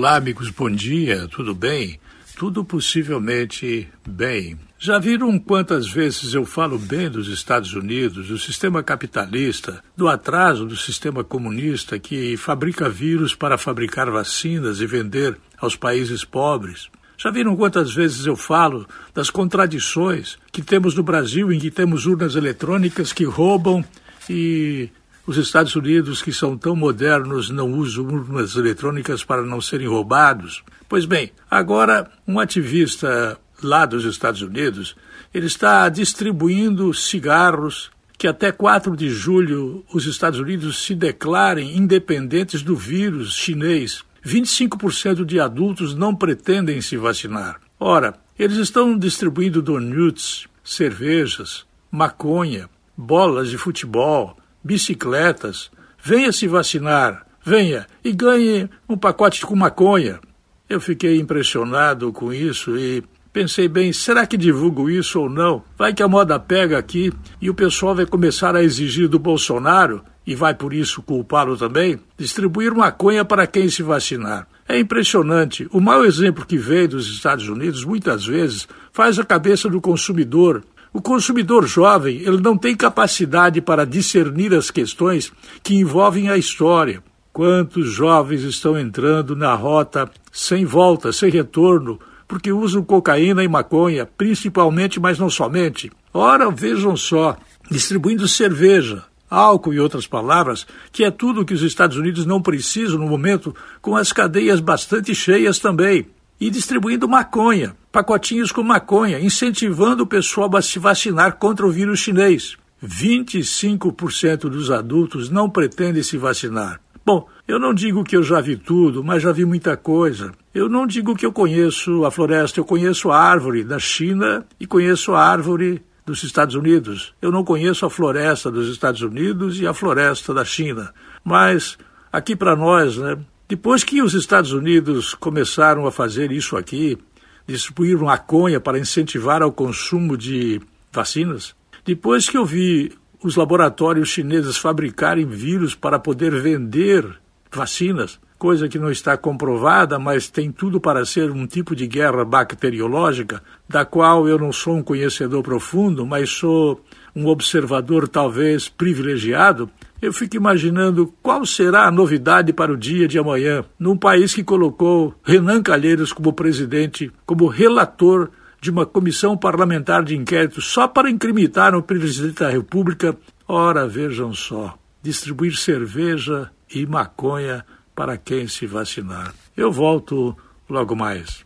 Olá, amigos, bom dia, tudo bem? Tudo possivelmente bem. Já viram quantas vezes eu falo bem dos Estados Unidos, do sistema capitalista, do atraso do sistema comunista que fabrica vírus para fabricar vacinas e vender aos países pobres? Já viram quantas vezes eu falo das contradições que temos no Brasil, em que temos urnas eletrônicas que roubam e os Estados Unidos, que são tão modernos, não usam urnas eletrônicas para não serem roubados? Pois bem, agora um ativista lá dos Estados Unidos, ele está distribuindo cigarros que até 4 de julho os Estados Unidos se declarem independentes do vírus chinês. 25% de adultos não pretendem se vacinar. Ora, eles estão distribuindo donuts, cervejas, maconha, bolas de futebol, bicicletas. Venha se vacinar, venha e ganhe um pacote com maconha. Eu fiquei impressionado com isso e pensei bem, será que divulgo isso ou não? Vai que a moda pega aqui e o pessoal vai começar a exigir do Bolsonaro, e vai por isso culpá-lo também, distribuir maconha para quem se vacinar. É impressionante. O mau exemplo que veio dos Estados Unidos, muitas vezes, faz a cabeça do consumidor o consumidor jovem ele não tem capacidade para discernir as questões que envolvem a história. Quantos jovens estão entrando na rota sem volta, sem retorno, porque usam cocaína e maconha, principalmente, mas não somente? Ora, vejam só, distribuindo cerveja, álcool e outras palavras, que é tudo que os Estados Unidos não precisam no momento, com as cadeias bastante cheias também e distribuindo maconha, pacotinhos com maconha, incentivando o pessoal a se vacinar contra o vírus chinês. 25% dos adultos não pretendem se vacinar. Bom, eu não digo que eu já vi tudo, mas já vi muita coisa. Eu não digo que eu conheço a floresta, eu conheço a árvore da China e conheço a árvore dos Estados Unidos. Eu não conheço a floresta dos Estados Unidos e a floresta da China. Mas aqui para nós, né, depois que os Estados Unidos começaram a fazer isso aqui, distribuir maconha para incentivar ao consumo de vacinas, depois que eu vi os laboratórios chineses fabricarem vírus para poder vender vacinas, coisa que não está comprovada, mas tem tudo para ser um tipo de guerra bacteriológica, da qual eu não sou um conhecedor profundo, mas sou um observador talvez privilegiado, eu fico imaginando qual será a novidade para o dia de amanhã, num país que colocou Renan Calheiros como presidente, como relator de uma comissão parlamentar de inquérito só para incriminar o presidente da República. Ora, vejam só, distribuir cerveja e maconha para quem se vacinar. Eu volto logo mais.